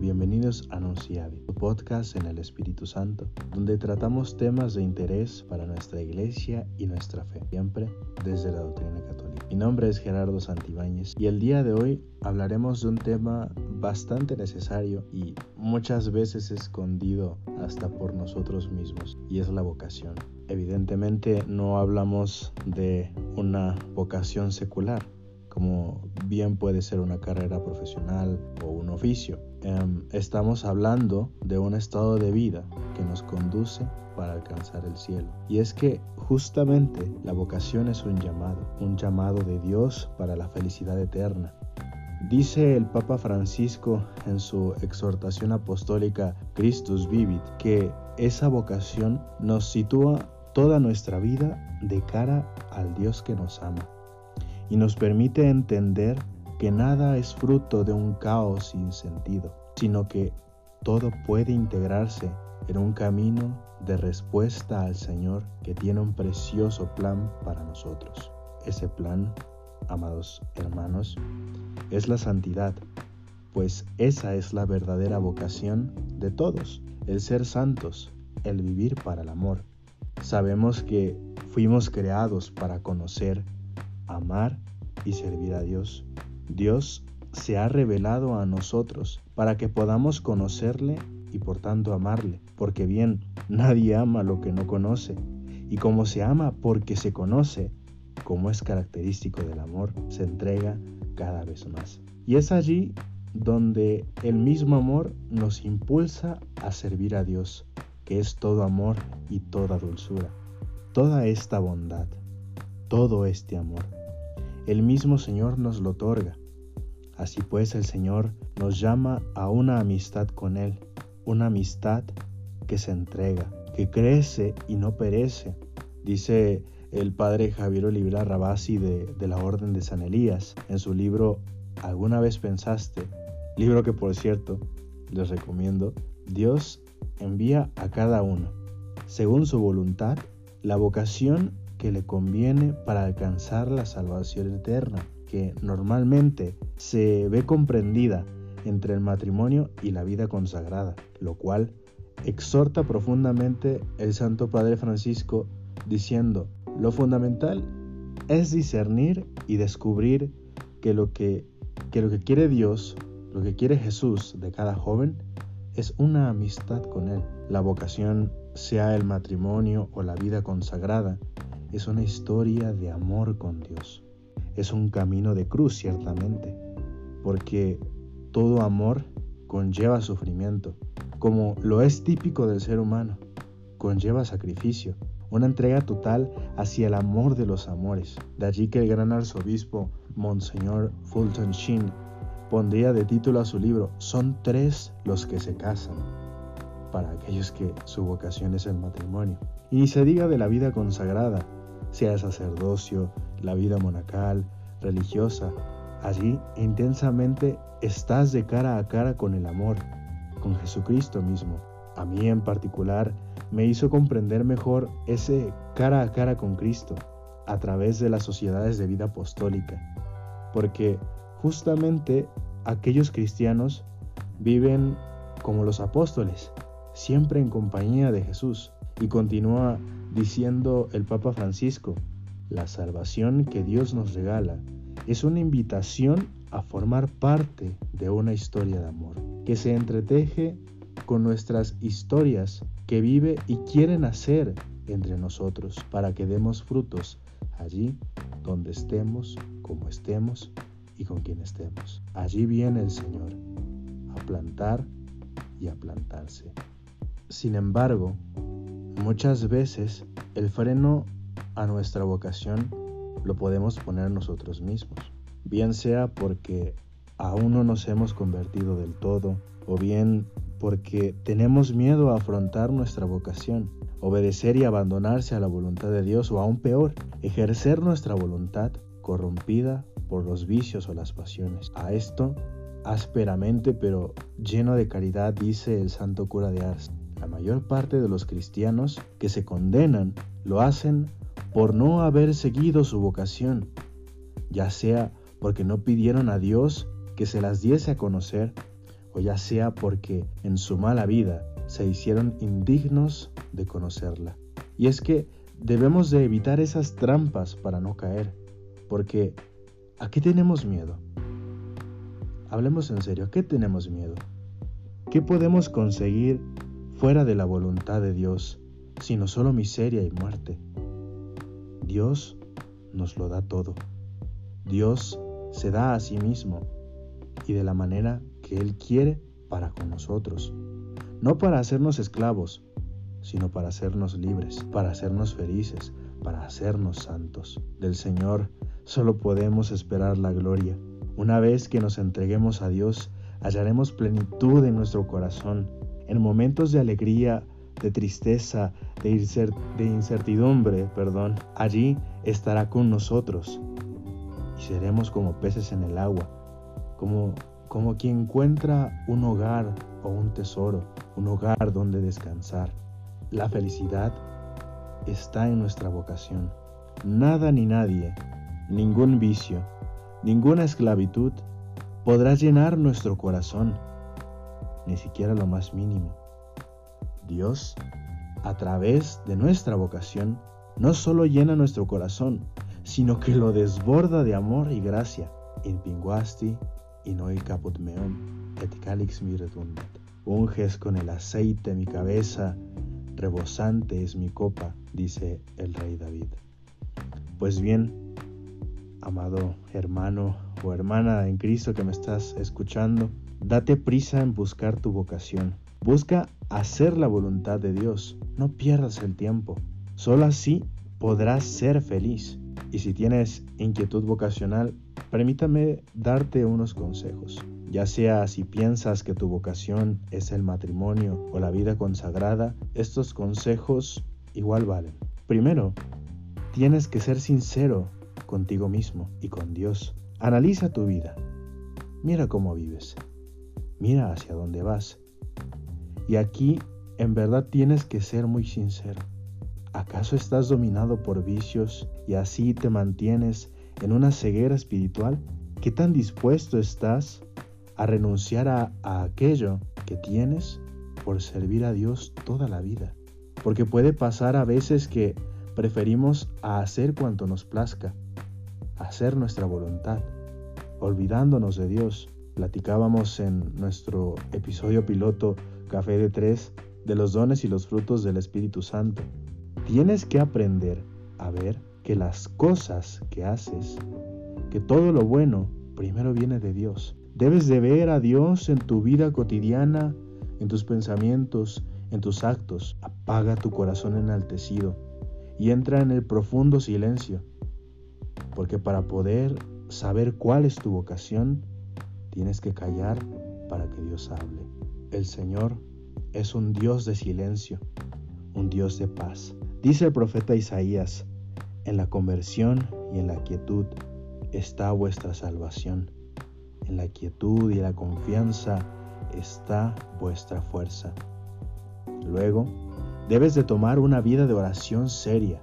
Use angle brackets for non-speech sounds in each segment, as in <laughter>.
Bienvenidos a Anunciavi, tu podcast en el Espíritu Santo, donde tratamos temas de interés para nuestra iglesia y nuestra fe, siempre desde la doctrina católica. Mi nombre es Gerardo Santibáñez y el día de hoy hablaremos de un tema bastante necesario y muchas veces escondido hasta por nosotros mismos, y es la vocación. Evidentemente no hablamos de una vocación secular, como bien puede ser una carrera profesional o un oficio. Em, estamos hablando de un estado de vida que nos conduce para alcanzar el cielo. Y es que justamente la vocación es un llamado, un llamado de Dios para la felicidad eterna. Dice el Papa Francisco en su exhortación apostólica Christus Vivit que esa vocación nos sitúa toda nuestra vida de cara al Dios que nos ama y nos permite entender que nada es fruto de un caos sin sentido, sino que todo puede integrarse en un camino de respuesta al Señor que tiene un precioso plan para nosotros. Ese plan, amados hermanos, es la santidad, pues esa es la verdadera vocación de todos, el ser santos, el vivir para el amor. Sabemos que fuimos creados para conocer amar y servir a Dios. Dios se ha revelado a nosotros para que podamos conocerle y por tanto amarle, porque bien, nadie ama lo que no conoce, y como se ama porque se conoce, como es característico del amor, se entrega cada vez más. Y es allí donde el mismo amor nos impulsa a servir a Dios, que es todo amor y toda dulzura, toda esta bondad, todo este amor el mismo Señor nos lo otorga. Así pues el Señor nos llama a una amistad con Él, una amistad que se entrega, que crece y no perece. Dice el padre Javier Olivera Rabasi de, de la Orden de San Elías en su libro ¿Alguna vez pensaste? Libro que por cierto les recomiendo. Dios envía a cada uno, según su voluntad, la vocación que le conviene para alcanzar la salvación eterna, que normalmente se ve comprendida entre el matrimonio y la vida consagrada, lo cual exhorta profundamente el Santo Padre Francisco diciendo, lo fundamental es discernir y descubrir que lo que, que lo que quiere Dios, lo que quiere Jesús de cada joven, es una amistad con Él. La vocación, sea el matrimonio o la vida consagrada, es una historia de amor con Dios. Es un camino de cruz, ciertamente, porque todo amor conlleva sufrimiento, como lo es típico del ser humano. Conlleva sacrificio, una entrega total hacia el amor de los amores. De allí que el gran arzobispo Monseñor Fulton Sheen pondría de título a su libro Son tres los que se casan, para aquellos que su vocación es el matrimonio. Y ni se diga de la vida consagrada, sea sacerdocio, la vida monacal, religiosa. Allí intensamente estás de cara a cara con el amor, con Jesucristo mismo. A mí en particular me hizo comprender mejor ese cara a cara con Cristo a través de las sociedades de vida apostólica, porque justamente aquellos cristianos viven como los apóstoles, siempre en compañía de Jesús, y continúa diciendo el Papa Francisco, la salvación que Dios nos regala es una invitación a formar parte de una historia de amor, que se entreteje con nuestras historias que vive y quiere nacer entre nosotros para que demos frutos allí donde estemos, como estemos y con quien estemos. Allí viene el Señor a plantar y a plantarse. Sin embargo, Muchas veces el freno a nuestra vocación lo podemos poner nosotros mismos, bien sea porque aún no nos hemos convertido del todo, o bien porque tenemos miedo a afrontar nuestra vocación, obedecer y abandonarse a la voluntad de Dios, o aún peor, ejercer nuestra voluntad corrompida por los vicios o las pasiones. A esto, ásperamente pero lleno de caridad, dice el santo cura de Ars, mayor parte de los cristianos que se condenan lo hacen por no haber seguido su vocación, ya sea porque no pidieron a Dios que se las diese a conocer, o ya sea porque en su mala vida se hicieron indignos de conocerla. Y es que debemos de evitar esas trampas para no caer, porque ¿a qué tenemos miedo? Hablemos en serio, ¿a qué tenemos miedo? ¿Qué podemos conseguir fuera de la voluntad de Dios, sino solo miseria y muerte? Dios nos lo da todo. Dios se da a sí mismo y de la manera que Él quiere para con nosotros. No para hacernos esclavos, sino para hacernos libres, para hacernos felices, para hacernos santos. Del Señor solo podemos esperar la gloria. Una vez que nos entreguemos a Dios, hallaremos plenitud en nuestro corazón. En momentos de alegría, de tristeza, de, incertidumbre, perdón, allí estará con nosotros y seremos como peces en el agua, como, como quien encuentra un hogar o un tesoro, un hogar donde descansar. La felicidad está en nuestra vocación. Nada ni nadie, ningún vicio, ninguna esclavitud podrá llenar nuestro corazón, ni siquiera lo más mínimo. Dios, a través de nuestra vocación, no solo llena nuestro corazón, sino que lo desborda de amor y gracia. In pinguasti no el caput meum, et calix mi redundat. Unges con el aceite mi cabeza, rebosante es mi copa, dice el rey David. Pues bien, amado hermano o hermana en Cristo que me estás escuchando, date prisa en buscar tu vocación. Busca hacer la voluntad de Dios. No pierdas el tiempo. Solo así podrás ser feliz. Y si tienes inquietud vocacional, permítame darte unos consejos. Ya sea si piensas que tu vocación es el matrimonio o la vida consagrada, estos consejos igual valen. Primero, tienes que ser sincero contigo mismo y con Dios. Analiza tu vida. Mira cómo vives. Mira hacia dónde vas. Y aquí en verdad tienes que ser muy sincero. ¿Acaso estás dominado por vicios y así te mantienes en una ceguera espiritual? ¿Qué tan dispuesto estás a renunciar a, a, aquello que tienes por servir a Dios toda la vida? Porque puede pasar a veces que preferimos hacer cuanto nos plazca hacer nuestra voluntad, olvidándonos de Dios. Platicábamos en nuestro episodio piloto Café de Tres de los dones y los frutos del Espíritu Santo. Tienes que aprender a ver que las cosas que haces, que todo lo bueno primero viene de Dios. Debes de ver a Dios en tu vida cotidiana, en tus pensamientos, en tus actos. Apaga tu corazón enaltecido y entra en el profundo silencio porque para poder saber cuál es tu vocación, tienes que callar para que Dios hable. El Señor es un Dios de silencio, un Dios de paz. Dice el profeta Isaías, en la conversión y en la quietud está vuestra salvación. En la quietud y la confianza está vuestra fuerza. Luego, debes de tomar una vida de oración seria,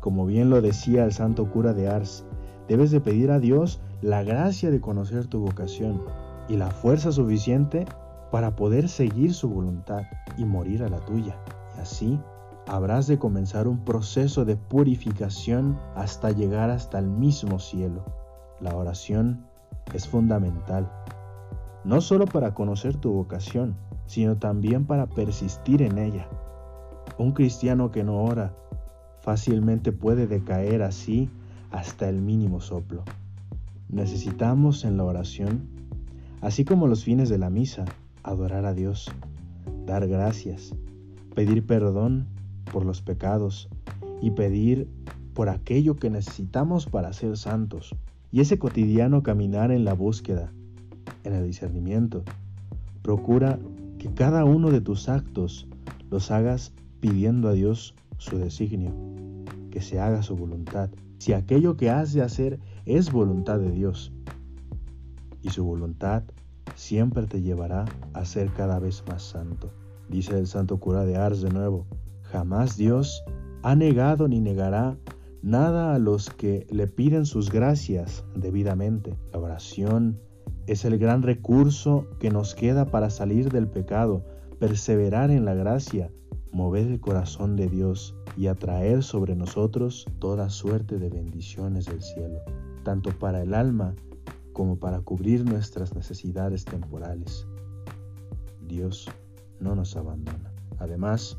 como bien lo decía el santo cura de Ars, debes de pedir a Dios la gracia de conocer tu vocación y la fuerza suficiente para poder seguir su voluntad y morir a la tuya. Y así habrás de comenzar un proceso de purificación hasta llegar hasta el mismo cielo. La oración es fundamental, no solo para conocer tu vocación, sino también para persistir en ella. Un cristiano que no ora fácilmente puede decaer así hasta el mínimo soplo. Necesitamos en la oración, así como los fines de la misa, adorar a Dios, dar gracias, pedir perdón por los pecados y pedir por aquello que necesitamos para ser santos. Y ese cotidiano caminar en la búsqueda, en el discernimiento. Procura que cada uno de tus actos los hagas pidiendo a Dios su designio, que se haga su voluntad, si aquello que has de hacer es voluntad de Dios. Y su voluntad siempre te llevará a ser cada vez más santo. Dice el santo cura de Ars de nuevo, jamás Dios ha negado ni negará nada a los que le piden sus gracias debidamente. La oración es el gran recurso que nos queda para salir del pecado, perseverar en la gracia, mover el corazón de Dios y atraer sobre nosotros toda suerte de bendiciones del cielo, tanto para el alma como para cubrir nuestras necesidades temporales. Dios no nos abandona. Además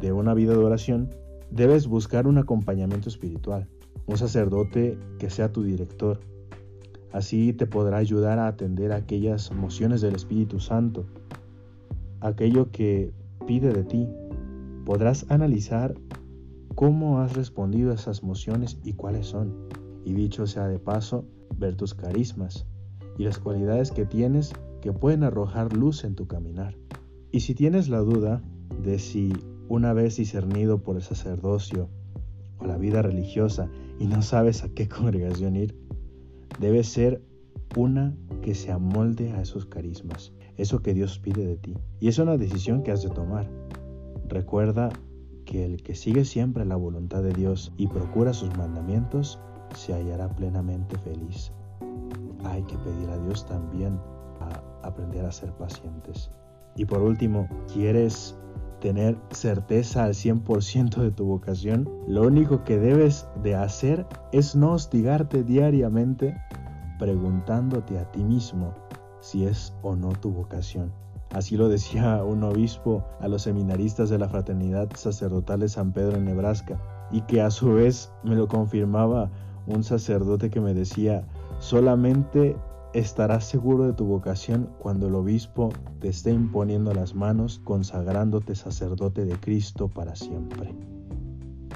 de una vida de oración, debes buscar un acompañamiento espiritual, un sacerdote que sea tu director. Así te podrá ayudar a atender aquellas emociones del Espíritu Santo, aquello que pide de ti. Podrás analizar cómo has respondido a esas emociones y cuáles son. Y dicho sea de paso, ver tus carismas y las cualidades que tienes que pueden arrojar luz en tu caminar. Y si tienes la duda de si una vez discernido por el sacerdocio o la vida religiosa y no sabes a qué <laughs> congregación ir, debe ser una que se amolde a esos carismas, eso que Dios pide de ti. Y es una decisión que has de tomar. Recuerda que el que sigue siempre la voluntad de Dios y procura sus mandamientos, se hallará plenamente feliz. Hay que pedir a Dios también a aprender a ser pacientes. Y por último, ¿quieres tener certeza al 100% de tu vocación? Lo único que debes de hacer es no hostigarte diariamente preguntándote a ti mismo si es o no tu vocación. Así lo decía un obispo a los seminaristas de la Fraternidad Sacerdotal de San Pedro en Nebraska, y que a su vez me lo confirmaba un sacerdote que me decía, solamente estarás seguro de tu vocación cuando el obispo te esté imponiendo las manos, consagrándote sacerdote de Cristo para siempre.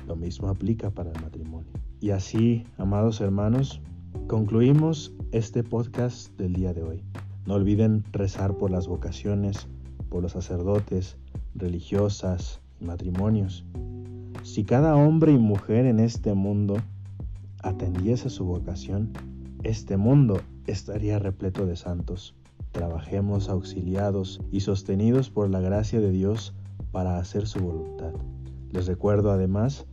Lo mismo aplica para el matrimonio. Y así, amados hermanos, concluimos este podcast del día de hoy. No olviden rezar por las vocaciones, por los sacerdotes, religiosas y matrimonios. Si cada hombre y mujer en este mundo atendiese su vocación, este mundo estaría repleto de santos. Trabajemos auxiliados y sostenidos por la gracia de Dios para hacer su voluntad. Les recuerdo además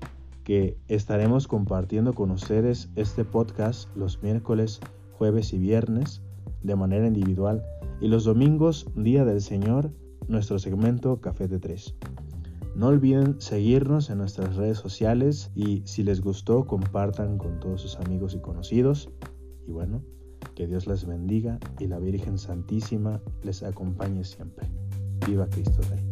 que estaremos compartiendo con ustedes este podcast los miércoles, jueves y viernes de manera individual y los domingos, Día del Señor, nuestro segmento Café de Tres. No olviden seguirnos en nuestras redes sociales y si les gustó compartan con todos sus amigos y conocidos. Y bueno, que Dios les bendiga y la Virgen Santísima les acompañe siempre. Viva Cristo Rey.